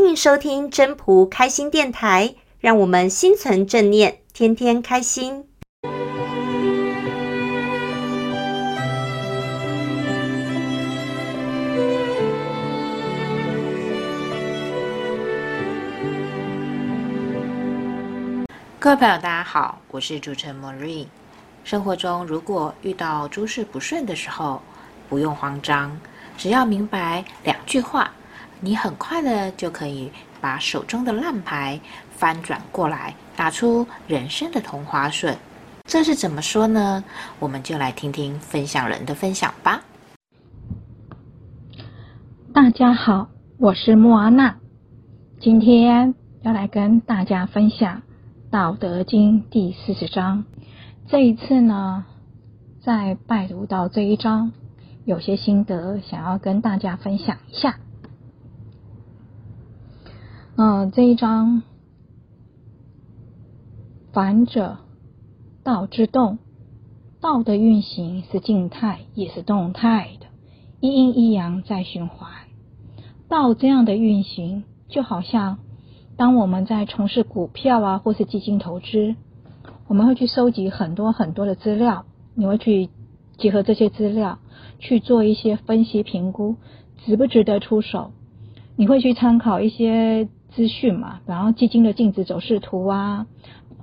欢迎收听真朴开心电台，让我们心存正念，天天开心。各位朋友，大家好，我是主持人 Marie。生活中如果遇到诸事不顺的时候，不用慌张，只要明白两句话，你很快的就可以把手中的烂牌翻转过来，打出人生的同花顺。这是怎么说呢？我们就来听听分享人的分享吧。大家好，我是莫阿娜，今天要来跟大家分享。《道德经》第四十章，这一次呢，在拜读到这一章，有些心得想要跟大家分享一下。嗯、这一章，反者，道之动，道的运行是静态也是动态的，一阴一阳在循环。道这样的运行，就好像。当我们在从事股票啊，或是基金投资，我们会去收集很多很多的资料，你会去结合这些资料去做一些分析评估，值不值得出手？你会去参考一些资讯嘛，然后基金的净值走势图啊，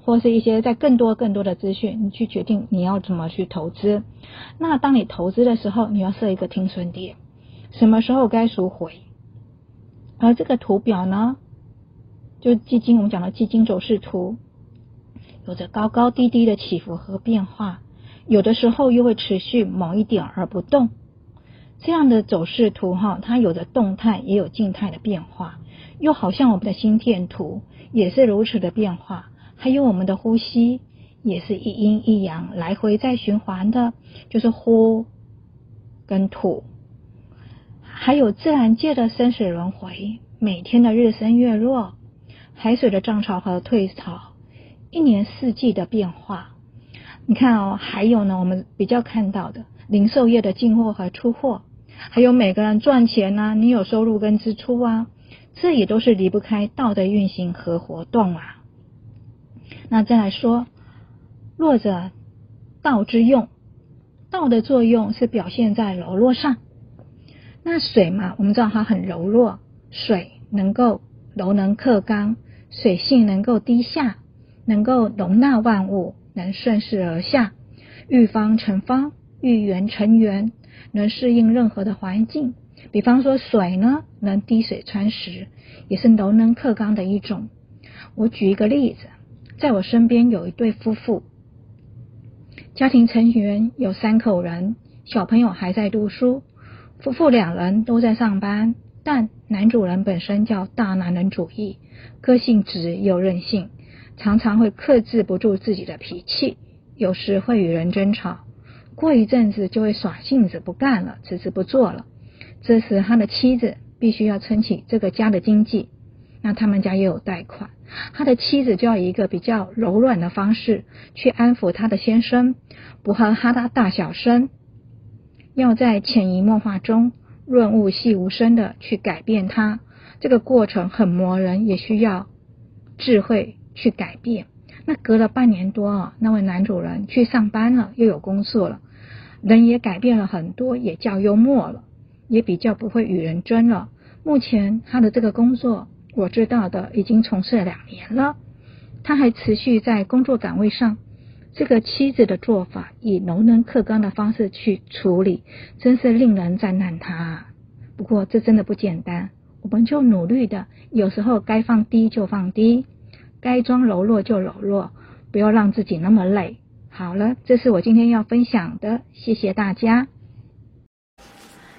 或是一些在更多更多的资讯，你去决定你要怎么去投资。那当你投资的时候，你要设一个停损点，什么时候该赎回？而这个图表呢？就基金，我们讲的基金走势图，有着高高低低的起伏和变化，有的时候又会持续某一点而不动。这样的走势图哈，它有着动态也有静态的变化，又好像我们的心电图也是如此的变化，还有我们的呼吸也是一阴一阳来回在循环的，就是呼跟吐，还有自然界的生死轮回，每天的日升月落。海水的涨潮和退潮，一年四季的变化。你看哦，还有呢，我们比较看到的零售业的进货和出货，还有每个人赚钱啊，你有收入跟支出啊，这也都是离不开道的运行和活动啊。那再来说，弱者道之用，道的作用是表现在柔弱上。那水嘛，我们知道它很柔弱，水能够柔能克刚。水性能够低下，能够容纳万物，能顺势而下，遇方成方，遇圆成圆，能适应任何的环境。比方说水呢，能滴水穿石，也是柔能克刚的一种。我举一个例子，在我身边有一对夫妇，家庭成员有三口人，小朋友还在读书，夫妇两人都在上班，但男主人本身叫大男人主义。个性直又任性，常常会克制不住自己的脾气，有时会与人争吵，过一阵子就会耍性子不干了，辞职不做了。这时他的妻子必须要撑起这个家的经济，那他们家也有贷款，他的妻子就要以一个比较柔软的方式去安抚他的先生，不和他的大小声，要在潜移默化中润物细无声的去改变他。这个过程很磨人，也需要智慧去改变。那隔了半年多啊，那位男主人去上班了，又有工作了，人也改变了很多，也较幽默了，也比较不会与人争了。目前他的这个工作，我知道的已经从事了两年了，他还持续在工作岗位上。这个妻子的做法，以柔能克刚的方式去处理，真是令人赞叹他。不过这真的不简单。我们就努力的，有时候该放低就放低，该装柔弱就柔弱，不要让自己那么累。好了，这是我今天要分享的，谢谢大家。